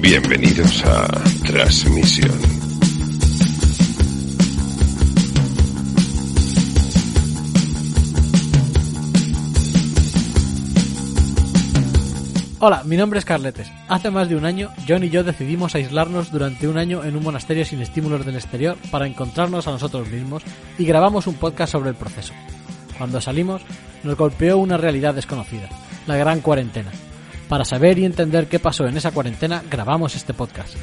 Bienvenidos a Transmisión. Hola, mi nombre es Carletes. Hace más de un año, John y yo decidimos aislarnos durante un año en un monasterio sin estímulos del exterior para encontrarnos a nosotros mismos y grabamos un podcast sobre el proceso. Cuando salimos, nos golpeó una realidad desconocida, la gran cuarentena. Para saber y entender qué pasó en esa cuarentena, grabamos este podcast.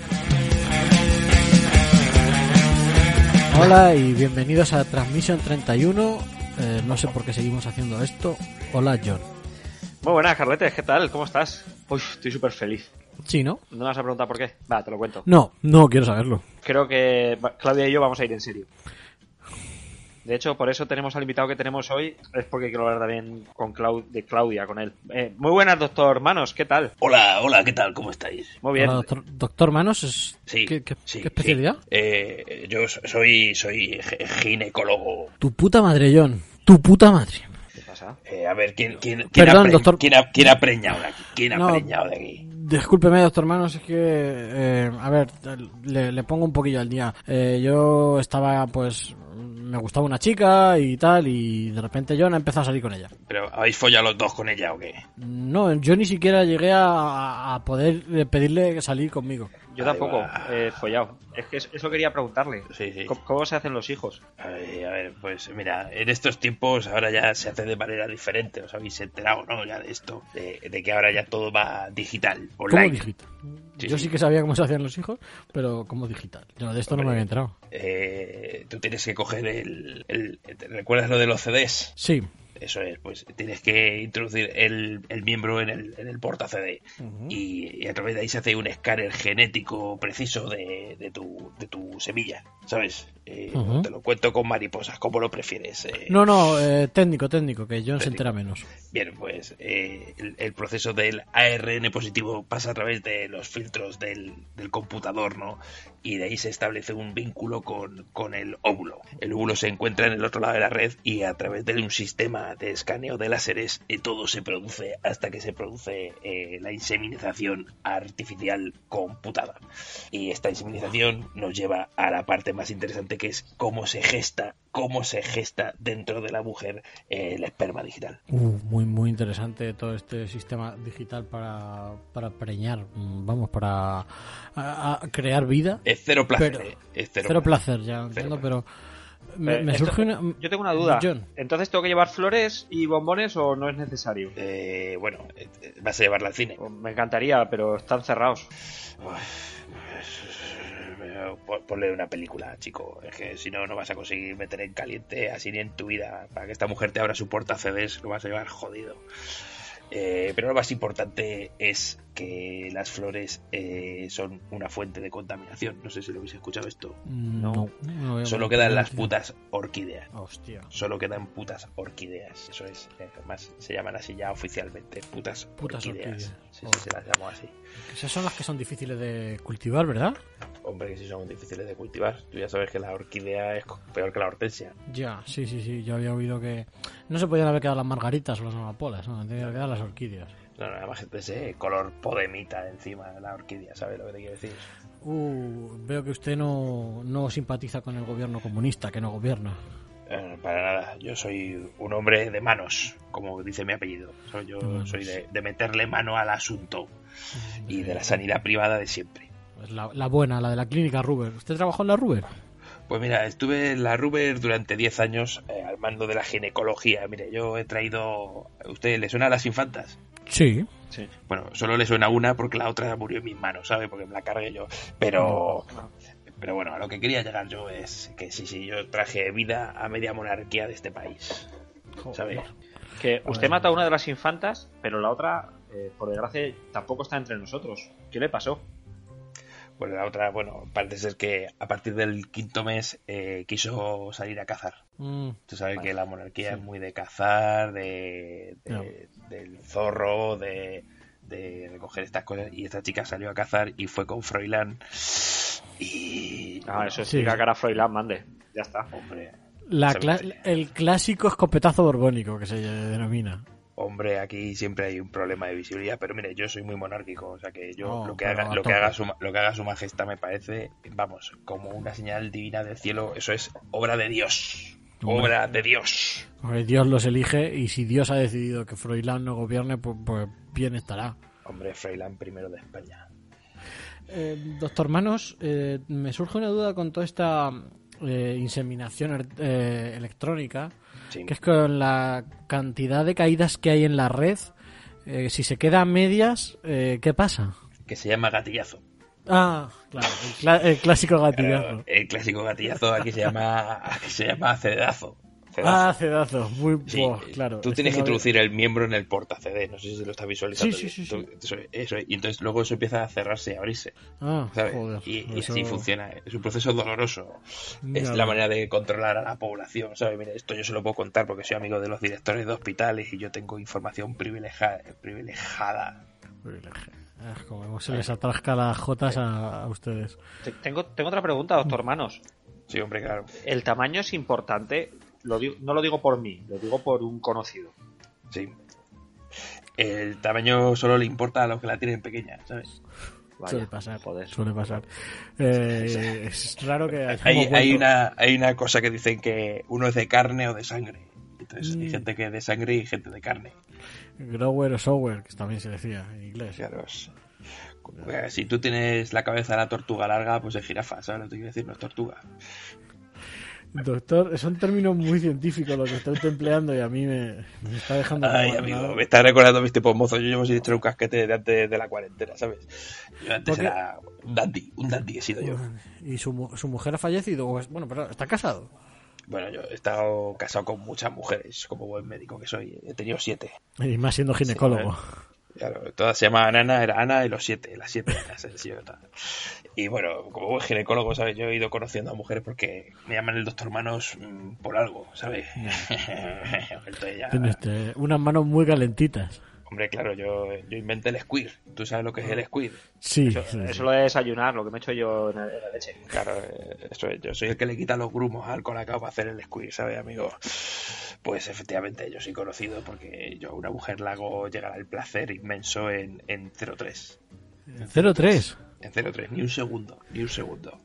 Hola y bienvenidos a Transmission 31. Eh, no sé por qué seguimos haciendo esto. Hola, John. Muy buenas, Carletes, ¿qué tal? ¿Cómo estás? Uy, estoy súper feliz. Sí, ¿no? ¿No me vas a preguntar por qué? Va, te lo cuento. No, no quiero saberlo. Creo que Claudia y yo vamos a ir en serio. De hecho, por eso tenemos al invitado que tenemos hoy, es porque quiero hablar también con Clau- de Claudia, con él. Eh, muy buenas, doctor Manos, ¿qué tal? Hola, hola, ¿qué tal? ¿Cómo estáis? Muy bien. Hola, doctor, doctor Manos, es- Sí, ¿qué, qué- sí, qué especialidad? sí. Eh, yo so- soy, soy gi- ginecólogo. Tu puta madre, John. Tu puta madre. ¿Qué pasa? Eh, a ver, ¿quién, quién, quién Perdón, ha, pre- doctor. ¿quién, ha, quién ha preñado de aquí? ¿Quién ha No. preñado de aquí? Discúlpeme, doctor Manos, es que, eh, a ver, le, le pongo un poquillo al día. Eh, yo estaba, pues, me gustaba una chica y tal, y de repente John ha empezado a salir con ella. ¿Pero habéis follado los dos con ella o qué? No, yo ni siquiera llegué a, a poder eh, pedirle salir conmigo. Yo tampoco, eh, follado. Es que es- eso quería preguntarle. Sí, sí. ¿Cómo, cómo se hacen los hijos? Ay, a ver, pues mira, en estos tiempos ahora ya se hace de manera diferente. ¿Os habéis enterado, no? Ya de esto, de, de que ahora ya todo va digital, ¿Cómo online. digital? Sí, yo sí. sí que sabía cómo se hacían los hijos, pero como digital. Yo de esto no me había enterado. Eh, tú tienes que coger el, el- ¿te ¿Recuerdas lo de los CDs? Sí. Eso es, pues tienes que introducir el, el miembro en el, en el porta CD y, y a través de ahí se hace un escáner genético preciso de, de tu, de tu semilla, ¿sabes? Eh. Te lo cuento con mariposas, como lo prefieres. eh. No, no, eh, técnico, técnico, que John se entera menos. Bien, pues eh, el, el proceso del ARN positivo pasa a través de los filtros del, del computador, ¿no? Y de ahí se establece un vínculo con, con el óvulo. El óvulo se encuentra en el otro lado de la red y a través de un sistema de escaneo de láseres eh, todo se produce hasta que se produce eh, la inseminización artificial computada. Y esta inseminización nos lleva a la parte más interesante que es cómo se gesta, cómo se gesta dentro de la mujer eh, el esperma digital. Uh, muy, muy interesante todo este sistema digital para, para preñar, mm, vamos, para a- a crear vida. Es cero placer, Pero- eh, es cero, Cero placer, ya lo entiendo, pero me, Eh, me esto- surge una... Yo tengo una duda. John, ¿Entonces tengo que llevar flores y bombones o no es necesario? Eh, bueno, eh, vas a llevarla al cine. Pues Me encantaría, pero están cerrados. Pon- Ponle una película, chico. Es que si no, no vas a conseguir meter en caliente así ni en tu vida. Para que esta mujer te abra su porta CDs, lo vas a llevar jodido. Eh, pero lo más importante es que las flores eh, son una fuente de contaminación. No sé si lo habéis escuchado esto. no. no a Solo quedan las putas orquídeas. Hostia. Solo quedan putas orquídeas. Eso es. eh, Además, se llaman así ya oficialmente. Putas, Putas orquídeas. orquídeas. Sí, sí, se las llamo así. Esas son las que son difíciles de cultivar, ¿verdad? Hombre, que si son difíciles de cultivar. Tú ya sabes que la orquídea es peor que la hortensia. Ya, sí, sí, sí. Yo había oído que no se podían haber quedado las margaritas o las amapolas, no, tenían que quedar las orquídeas. No, no, además de ese color podemita encima de la orquídea, ¿sabes lo que te quiero decir? Uh, veo que usted no, no simpatiza con el gobierno comunista, que no gobierna. Eh, para nada, yo soy un hombre de manos, como dice mi apellido. Soy- yo soy de, de meterle mano al asunto y de la sanidad privada de siempre. Pues la, la buena, la de la clínica Ruber. ¿Usted trabajó en la Ruber? Pues mira, estuve en la Ruber durante 10 años eh, al mando de la ginecología. Mire, yo he traído... ¿A usted le suena a las infantas? Sí. Sí. Bueno, solo le suena una porque la otra murió en mis manos, ¿sabe? Porque me la cargué yo. Pero... Pero bueno, a lo que quería llegar yo es que sí, sí, yo traje vida a media monarquía de este país. ¿Sabes? Que usted mata a una de las infantas, pero la otra, eh, por desgracia, tampoco está entre nosotros. ¿Qué le pasó? Pues la otra, bueno, parece ser que a partir del quinto mes eh, quiso salir a cazar. Mm, Tú sabes Vale. que la monarquía Sí. es muy de cazar, de, de- No. del zorro, de, de recoger estas cosas. Y esta chica salió a cazar y fue con Froilán. Y. Ah, eso Sí. que ahora Froilán mande. Ya está. Hombre, la el clásico escopetazo borbónico que se denomina. Hombre, aquí siempre hay un problema de visibilidad, pero mire, yo soy muy monárquico, o sea que yo No, lo que haga, lo que haga su lo que haga su majestad me parece, vamos, como una señal divina del cielo, eso es obra de Dios. Obra de Dios. Dios los elige y si Dios ha decidido que Froilán no gobierne, pues, pues bien estará. Hombre, Froilán primero de España. Eh, doctor Manos, eh, me surge una duda con toda esta eh, inseminación er- eh, electrónica, Sí. que es con la cantidad de caídas que hay en la red, eh, si se queda a medias, eh, ¿qué pasa? Que se llama gatillazo. Ah, claro, el, clásico gatillazo. Claro, el clásico gatillazo aquí se llama aquí se llama cedazo. Ah, cedazo, muy Sí, claro. tú es tienes que introducir el miembro en el porta CD, no sé si lo estás visualizando. Sí, sí, sí, Tú- Eso, eso, y entonces luego eso empieza a cerrarse y abrirse, Ah, ¿sabes? joder, y y eso- así funciona. Es un proceso doloroso. Es la manera de controlar a la población, ¿sabes? Mira, esto yo se lo puedo contar porque soy amigo de los directores de hospitales y yo tengo información privilegiada. privilegiada. Privilegio. Ah, como se les atasca las jotas a, a ustedes. Te- Tengo, tengo otra pregunta, doctor Manos. Sí, hombre, claro. ¿El tamaño es importante? Lo digo- no lo digo por mí, lo digo por un conocido. Sí. El tamaño solo le importa a los que la tienen pequeña, ¿sabes? Vaya, suele pasar. joder. Suele pasar. Eh, es raro que Hay, hay una, hay una cosa que dicen que uno es de carne o de sangre. Entonces hay gente que es de sangre y gente de carne. Grower o sower, que también se decía en inglés. Claro, es- eh, si tú tienes la cabeza de la tortuga larga, pues es jirafa, ¿sabes lo que quiero decir? No es tortuga. Doctor, son términos muy científicos los que está usted empleando y a mí me, me está dejando... Ay, amigo, nada. me está recordando mis tipos mozos. Yo llevo sin echar un casquete de antes de la cuarentena, ¿sabes? Yo antes Porque- era un dandy, un dandy he sido yo. ¿Y su, su mujer ha fallecido? ¿O es- Bueno, pero está casado. Bueno, yo he estado casado con muchas mujeres, como buen médico que soy. He tenido siete. Y más siendo ginecólogo. Claro, todas se llamaban Ana, era Ana y los siete, las siete Anas. Y bueno, como buen ginecólogo, ¿sabes? Yo he ido conociendo a mujeres porque me llaman el doctor Manos mm, por algo, ¿sabes? Entonces ya- Tiene usted unas manos muy calentitas. Hombre, claro, yo, yo inventé el squir. ¿Tú sabes lo que es el? Sí, Eso, sí, sí. eso lo de desayunar, lo que me he hecho yo en la, en la leche. Claro, eh, eso es, yo soy el que le quita los grumos al colacao para hacer el squir, ¿sabes, amigo? Pues efectivamente, yo soy conocido porque yo a una mujer la hago llegar al placer inmenso en, en 03. 0-3. En 03, ni un segundo, ni un segundo.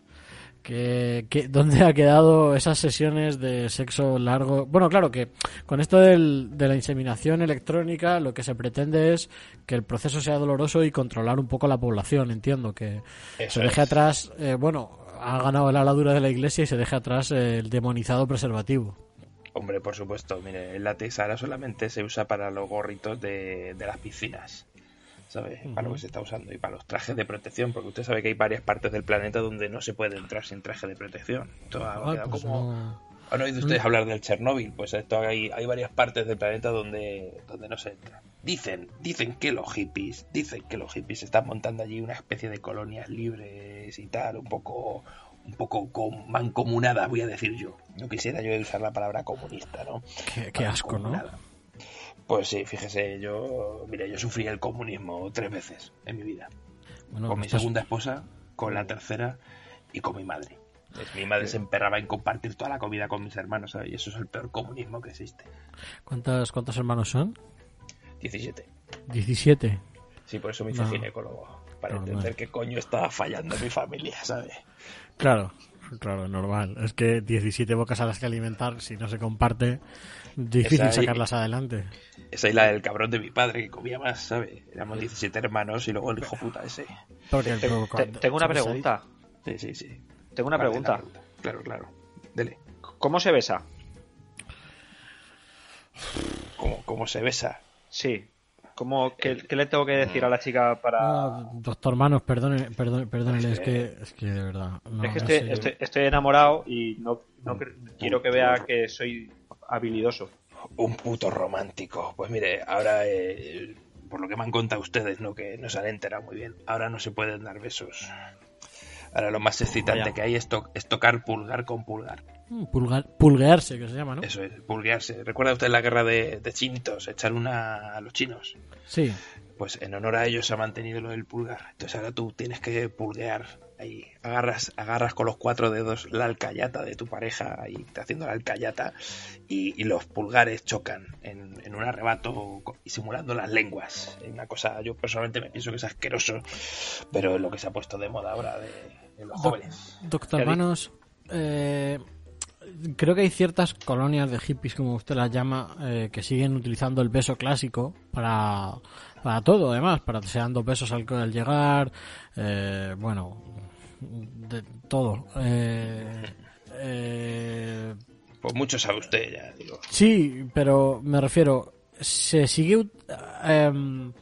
Que, que- ¿Dónde ha quedado esas sesiones de sexo largo? Bueno, claro que con esto del- de la inseminación electrónica lo que se pretende es que el proceso sea doloroso y controlar un poco la población, entiendo, que Eso se deje es. atrás, eh, bueno, ha ganado la aladura de la iglesia y se deje atrás el demonizado preservativo. Hombre, por supuesto, mire, el látex ahora solamente se usa para los gorritos de, de las piscinas, ¿sabes? Para lo que se está usando y para los trajes de protección, porque usted sabe que hay varias partes del planeta donde no se puede entrar sin traje de protección. Esto ha quedado pues como... no- ¿Han oído ustedes hablar del Chernóbil? Pues esto hay, hay varias partes del planeta donde, donde no se entra. Dicen, dicen que los hippies, dicen que los hippies están montando allí una especie de colonias libres y tal, un poco, un poco com- mancomunada, voy a decir yo. No quisiera yo usar la palabra comunista, ¿no? Qué, qué asco, ¿no? Pues sí, fíjese, yo, mira, yo sufrí el comunismo tres veces en mi vida Bueno, con mi estás- segunda esposa, con la tercera y con mi madre. Pues mi madre se emperraba en compartir toda la comida con mis hermanos, ¿sabes? Y eso es el peor comunismo que existe. ¿Cuántos, ¿Cuántos hermanos son? 17. 17. Sí, por eso me hice No. ginecólogo. Para entender qué coño estaba fallando en mi familia, ¿sabes? Claro, claro, normal. Es que 17 bocas a las que alimentar, si no se comparte, difícil Esa sacarlas adelante. Esa es la del cabrón de mi padre que comía más, ¿sabes? Éramos 17 hermanos y luego el hijo puta ese. Porque Te- tengo una pregunta. Sí, sí, sí. Tengo una Vale, pregunta. la Claro, claro. Dele. ¿Cómo se besa? ¿Cómo, cómo se besa? Sí. ¿Cómo, qué, qué le tengo que decir a la chica para...? Ah, doctor Manos, perdone, perdone, perdónele, es que, es que de verdad. no, es que estoy, sé. estoy, estoy enamorado y no, no quiero que vea que soy habilidoso. Un puto romántico. Pues mire, ahora, eh, por lo que me han contado ustedes, ¿no? Que no se han enterado muy bien. Ahora no se pueden dar besos. Ahora lo más excitante Vaya. que hay es, to- es tocar pulgar con pulgar. Mm, Pulgar, pulguearse, que se llama, ¿no? Eso es, pulguearse. ¿Recuerda usted la guerra de, de chinitos? Echar una a los chinos. Sí. Pues en honor a ellos se ha mantenido lo del pulgar. Entonces ahora tú tienes que pulguear ahí. Agarras, agarras con los cuatro dedos la alcayata de tu pareja ahí, te haciendo la alcayata y, y los pulgares chocan en, en un arrebato y simulando las lenguas. Es una cosa, yo personalmente me pienso que es asqueroso, pero es lo que se ha puesto de moda ahora de, de los jóvenes. Doctor ¿Qué ha Manos, eh, creo que hay ciertas colonias de hippies, como usted las llama, eh, que siguen utilizando el beso clásico para, para todo, además, para se dan dos besos al, al llegar, eh, bueno, de todo. Eh, eh, Pues mucho sabe usted ya, digo. Sí, pero me refiero, ¿se sigue em,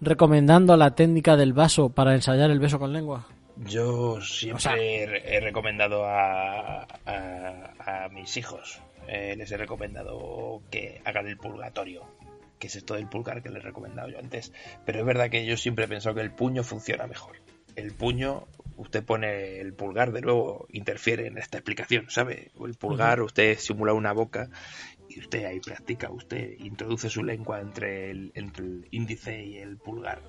recomendando la técnica del vaso para ensayar el beso con lengua? Yo siempre O sea- he, re- he recomendado a, a- a mis hijos, eh, les he recomendado que hagan el purgatorio, que es esto del pulgar que les he recomendado yo antes. Pero es verdad que yo siempre he pensado que el puño funciona mejor. El puño, usted pone el pulgar, de nuevo interfiere en esta explicación, ¿sabe? El pulgar, usted simula una boca y usted ahí practica, usted introduce su lengua entre el, entre el índice y el pulgar.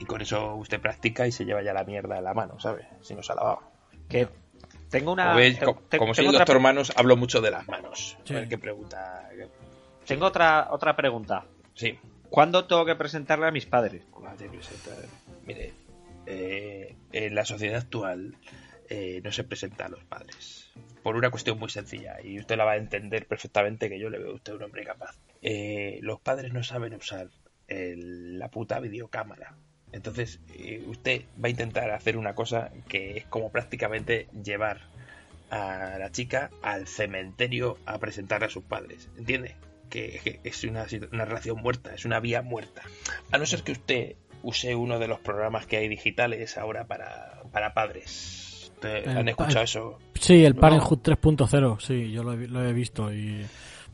Y con eso usted practica y se lleva ya la mierda en la mano, ¿sabe? Si no se ha lavado. Que tengo una. Como, veis, tengo- co- tengo como soy el otra- doctor Manos, hablo mucho de las manos. Sí. A ver qué pregunta. Tengo otra, otra pregunta. Sí. ¿Cuándo tengo que presentarle a mis padres? Madre Mire, eh, en la sociedad actual eh, no se presenta a los padres. Por una cuestión muy sencilla, y usted la va a entender perfectamente que yo le veo a usted un hombre capaz. Eh, los padres no saben usar el- la puta videocámara. Entonces, eh, usted va a intentar hacer una cosa que es como prácticamente llevar a la chica al cementerio a presentarle a sus padres. ¿Entiende? Que, es una, una relación muerta, es una vía muerta. A no ser que usted use uno de los programas que hay digitales ahora para, para padres. ¿Usted- El ¿Han escuchado eso? Sí, el. Parenthood 3.0, sí, yo lo he, lo he visto y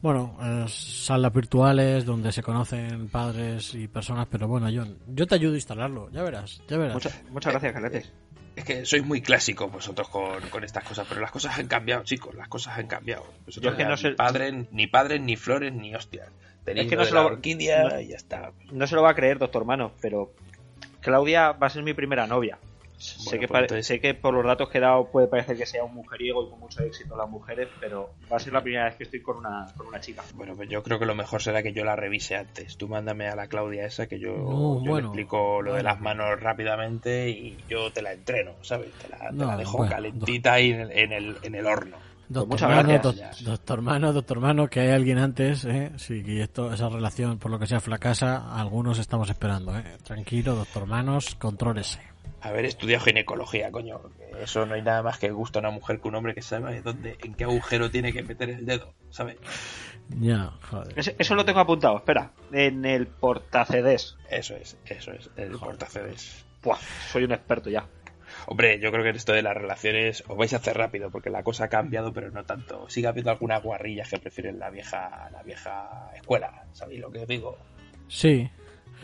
bueno, es salas virtuales donde se conocen padres y personas, pero bueno, yo, yo te ayudo a instalarlo, ya verás, ya verás. Muchas, muchas gracias, Carletes. Es que sois muy clásicos vosotros con, con estas cosas, pero las cosas han cambiado, chicos, las cosas han cambiado. Vosotros Yo es que no ni sé- padres, ni padres, ni flores, ni hostias. Tenéis Es que no se lo- orquídea no- y ya está. No se lo va a creer, doctor Mano, pero Claudia va a ser mi primera novia. Sé, Bueno, que pues entonces- sé que por los datos que he dado puede parecer que sea un mujeriego y con mucho éxito las mujeres, pero va a ser la primera vez que estoy con una, con una chica. Bueno, pues yo creo que lo mejor será que yo la revise antes. Tú mándame a la Claudia esa que yo, No, yo le bueno, explico lo de las manos rápidamente y yo te la entreno, ¿sabes? Te la, te No, la dejo bueno, calentita ahí en el, en el, en el horno. Doctor muchas Mano, gracias. doc- doctor Mano, doctor Mano, que hay alguien antes, ¿eh? Sí, que esto, esa relación, por lo que sea, fracasa, algunos estamos esperando, ¿eh? Tranquilo, doctor Manos, contrólese. Haber estudiado ginecología, coño. Eso no hay nada más que gusto a una mujer que un hombre que sabe dónde, en qué agujero tiene que meter el dedo, ¿sabes? Ya, joder. Eso lo tengo apuntado, espera. En el portacedes. Eso es, eso es, el portacedes. Buah, soy un experto ya. Hombre, yo creo que en esto de las relaciones os vais a hacer rápido porque la cosa ha cambiado, pero no tanto. Sigue habiendo algunas guarrillas que prefieren la vieja, la vieja escuela, ¿sabéis lo que os digo? Sí,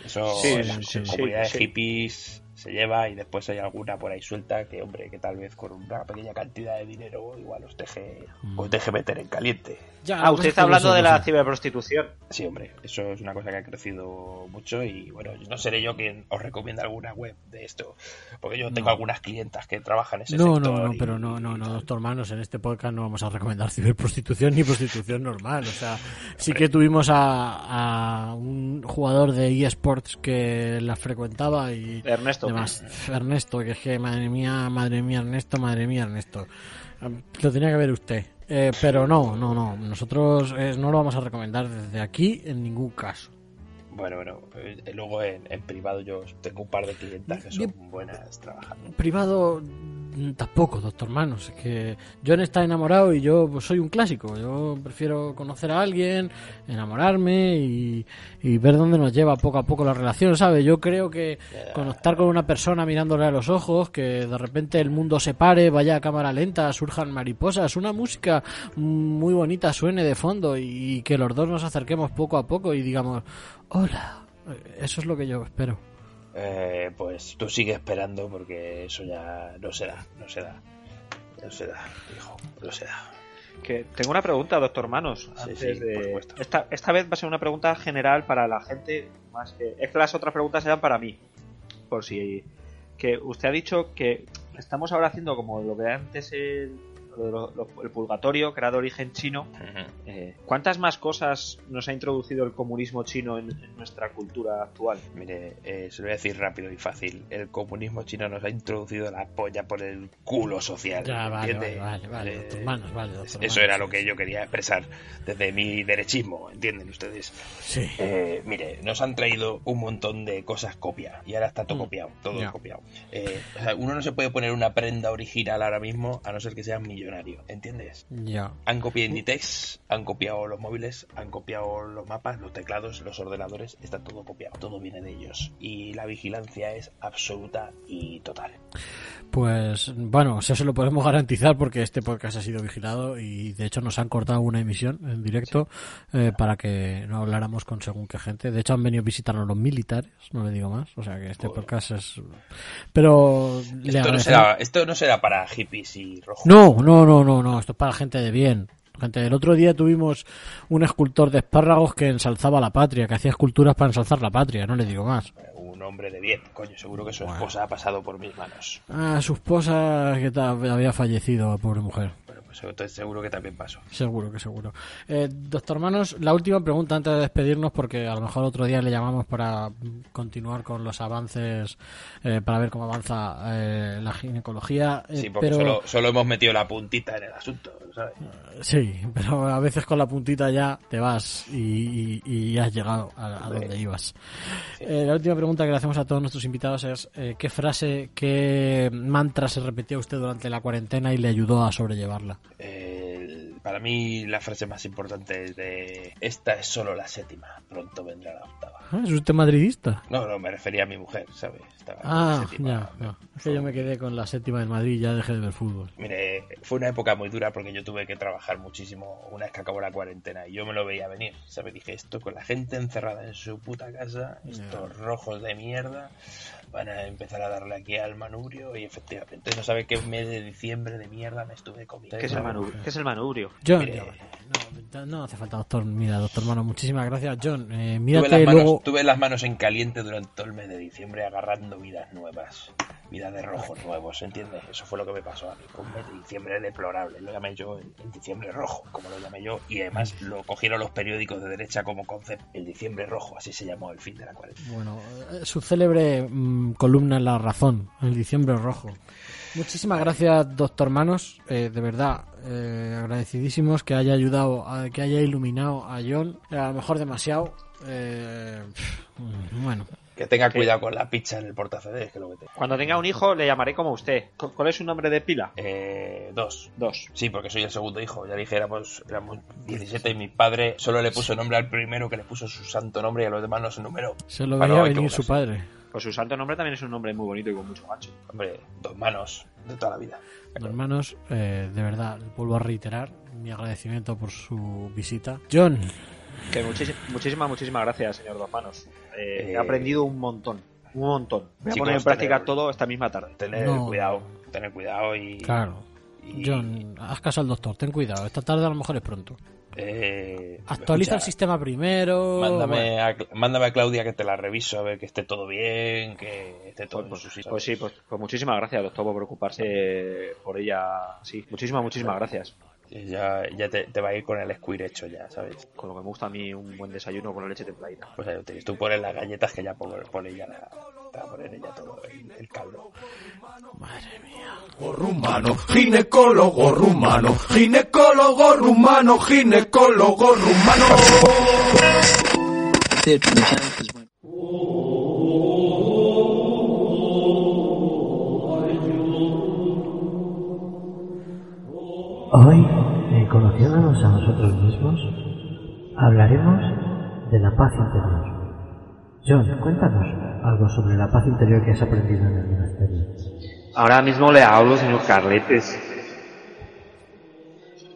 Eso Sí, en las sí, sí, comunidades sí. hippies se lleva y después hay alguna por ahí suelta que, hombre, que tal vez con una pequeña cantidad de dinero igual os deje, Mm. os deje meter en caliente. ya, Ah, usted está hablando de la ciberprostitución. Sí, hombre, eso es una cosa que ha crecido mucho y bueno, no seré yo quien os recomienda alguna web de esto, porque yo tengo No. algunas clientas que trabajan en ese No, sector. no, no, y- pero no, no, no, doctor Manos, en este podcast no vamos a recomendar ciberprostitución ni prostitución normal. O sea, sí que tuvimos a, a un jugador de eSports que la frecuentaba y Ernesto. Demás. Ernesto, que es que madre mía, madre mía, Ernesto, madre mía, Ernesto. Lo tenía que ver usted. Eh, pero no, no, no. Nosotros eh, no lo vamos a recomendar desde aquí en ningún caso. Bueno, bueno, eh, luego en, en privado yo tengo un par de clientas que son buenas trabajando. Privado, tampoco, doctor Manos. Es que John está enamorado y yo pues, soy un clásico. Yo prefiero conocer a alguien, enamorarme y, ver dónde nos lleva poco a poco la relación, ¿sabes? Yo creo que conectar con una persona mirándole a los ojos, que de repente el mundo se pare, vaya a cámara lenta, surjan mariposas, una música muy bonita suene de fondo y que los dos nos acerquemos poco a poco y digamos, hola. Eso es lo que yo espero. Eh, pues tú sigue esperando porque eso ya no se da, no se da. No se da, hijo, no se da. Que tengo una pregunta, doctor Manos. Antes sí, de- esta vez va a ser una pregunta general para la gente, más que es que las otras preguntas eran para mí. Por si que usted ha dicho que estamos ahora haciendo como lo que antes el, lo de lo- lo- el purgatorio, que era de origen chino. Eh, ¿Cuántas más cosas nos ha introducido el comunismo chino en, en nuestra cultura actual? Mire, eh, se lo voy a decir rápido y fácil. El comunismo chino nos ha introducido la polla por el culo social. Ya, vale, ¿entiende? vale, vale, vale, Eh, doctor Manos, vale, doctor Eso Manos. era lo que yo quería expresar desde mi derechismo, ¿entienden ustedes? Sí. Eh, mire, nos han traído un montón de cosas copiadas y ahora está todo Mm. copiado, todo copiado. Eh, o sea, uno no se puede poner una prenda original ahora mismo a no ser que sea millonario, ¿entiendes? Ya. Han copiado Inditex, han copiado los móviles, han copiado los mapas, los teclados, los ordenadores, está todo copiado, todo viene de ellos y la vigilancia es absoluta y total. Pues bueno, eso se lo podemos garantizar porque este podcast ha sido vigilado y de hecho nos han cortado una emisión en directo eh, para que no habláramos con según qué gente. De hecho han venido a visitarnos los militares, no le digo más. O sea que este podcast es... Pero le Esto no, será, esto no será para hippies y rojos. No, no, no, no, no, esto es para gente de bien. Gente, el otro día tuvimos un escultor de espárragos que ensalzaba la patria, que hacía esculturas para ensalzar la patria, no le digo más. Un hombre de bien, coño, seguro que su Bueno. esposa ha pasado por mis manos. Ah, su esposa que había fallecido, pobre mujer. Pues entonces seguro que también pasó. Seguro que seguro. Eh, doctor Manos, la última pregunta antes de despedirnos, porque a lo mejor otro día le llamamos para continuar con los avances, eh, para ver cómo avanza eh, la ginecología. eh, Sí, porque pero, solo, solo hemos metido la puntita en el asunto, ¿sabes? Sí, pero a veces con la puntita ya te vas y, y- y has llegado a, a donde ibas. La última pregunta que le hacemos a todos nuestros invitados es ¿qué frase, qué mantra se repetía usted durante la cuarentena y le ayudó a sobrellevarla? El- para mí la frase más importante es de esta es solo la séptima, pronto vendrá la octava. Ah, ¿Es usted madridista? No, no, me refería a mi mujer, ¿sabes? Estaba Ah, ya, ya. Es que yo me quedé con la séptima del Madrid y ya dejé de ver fútbol. Mire, fue una época muy dura porque yo tuve que trabajar muchísimo una vez que acabó la cuarentena y yo me lo veía venir, ¿sabes? Dije, esto con la gente encerrada en su puta casa, estos rojos de mierda, van a empezar a darle aquí al manubrio y efectivamente, no sabe qué mes de diciembre de mierda me estuve comiendo. ¿Qué es el, manu- qué es el manubrio? John, Mire. vale. no, no hace falta, doctor. Mira, doctor Mano, muchísimas gracias. John, eh, Tuve mírate las, manos, luego. tuve las manos en caliente durante todo el mes de diciembre agarrando vidas nuevas, vidas de rojos nuevos, ¿entiendes? Eso fue lo que me pasó a mí. Un mes de diciembre deplorable. Lo llamé yo el, diciembre rojo, como lo llamé yo, y además lo cogieron los periódicos de derecha como concepto. El diciembre rojo, así se llamó el fin de la cuarentena. Bueno, eh, su célebre mm, columna La Razón, el diciembre rojo. Muchísimas gracias, doctor Manos. eh, de verdad, eh, agradecidísimos que haya ayudado, a- que haya iluminado a John. eh, A lo mejor demasiado. pff, bueno, Que tenga cuidado con la pizza en el portacedes, que es lo que te... Cuando tenga un hijo le llamaré como usted. ¿Cu- ¿Cuál es su nombre de pila? Eh, dos. Dos. Sí, porque soy el segundo hijo. Ya dije, éramos, éramos 17 y mi padre solo le puso nombre al primero que le puso su santo nombre y a los demás no se numeró. se lo veía no venir su padre. Pues su santo nombre también es un nombre muy bonito y con mucho gancho. Hombre, dos manos de toda la vida. Hermanos, eh, de verdad, vuelvo a reiterar mi agradecimiento por su visita. John, Que muchísi- muchísimas, muchísimas gracias, señor Dos Manos. Eh, Eh, He aprendido un montón. Un montón. Voy a chicos, poner en práctica tener- todo esta misma tarde. Tener No. cuidado, tener cuidado y... claro. y- John, haz caso al doctor, ten cuidado. Esta tarde a lo mejor es pronto. eh, Actualiza el sistema primero. Mándame a, mándame a Claudia que te la reviso a ver que esté todo bien, que esté todo Pues, en su sitio. pues sí, pues, pues muchísimas gracias, doctor, por preocuparse por ella. Sí, muchísimas, muchísimas gracias. Ya, ya te, te va a ir con el squir hecho ya, ¿sabes? Con lo que me gusta a mí un buen desayuno con la leche templadita. Pues ahí lo tienes. Tú pones las galletas que ya pone, pone ella la, te va a poner ella todo el, el caldo. Madre mía. rumano, ginecólogo rumano, ginecólogo rumano, ginecólogo rumano. Hoy, conociéndonos a nosotros mismos, hablaremos de la paz interior. John, cuéntanos algo sobre la paz interior que has aprendido en el monasterio. Ahora mismo le hablo, señor Carletes.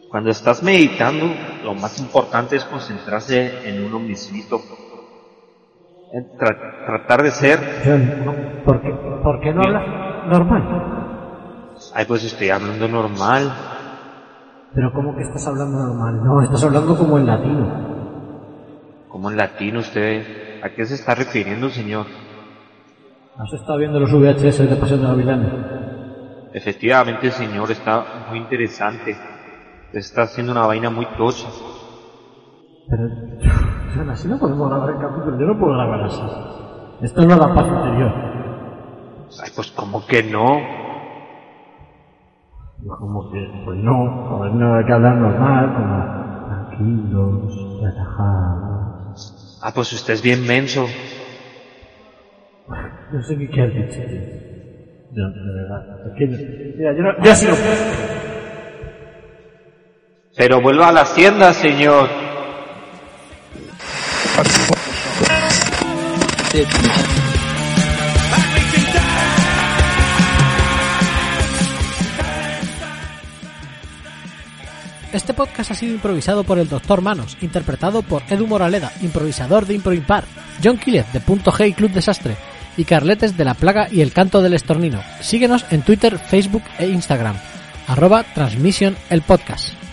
Cuando estás meditando, lo más importante es concentrarse en uno mismito. En tra- tratar de ser... John, ¿por qué, por qué no hablas normal? Ay, pues estoy hablando normal. Pero ¿cómo que estás hablando normal? No, estás hablando como en latino. Como en latino usted... ¿A qué se está refiriendo, señor? ¿Has estado viendo los VHS de Pasión de Gavilanes? Efectivamente, señor, está muy interesante. Está haciendo una vaina muy tocha. Pero, así no podemos grabar el capítulo. Yo no puedo grabar así. Esto no da paz interior. Ay, pues como que no. Como que, pues no, a ver, no hay que hablar normal, como tranquilos, relajados. Ah, pues usted es bien menso. No sé qué, qué has dicho. Yo, de verdad. Es que, mira, yo, no, yo no puedo. Pero vuelva a la hacienda, señor. Este podcast ha sido improvisado por el Dr. Manos, interpretado por Edu Moraleda, improvisador de Impro Impar, John Quílez de Punto G y Club Desastre, y Carletes de La Plaga y el Canto del Estornino. Síguenos en Twitter, Facebook e Instagram. Arroba Transmission el podcast.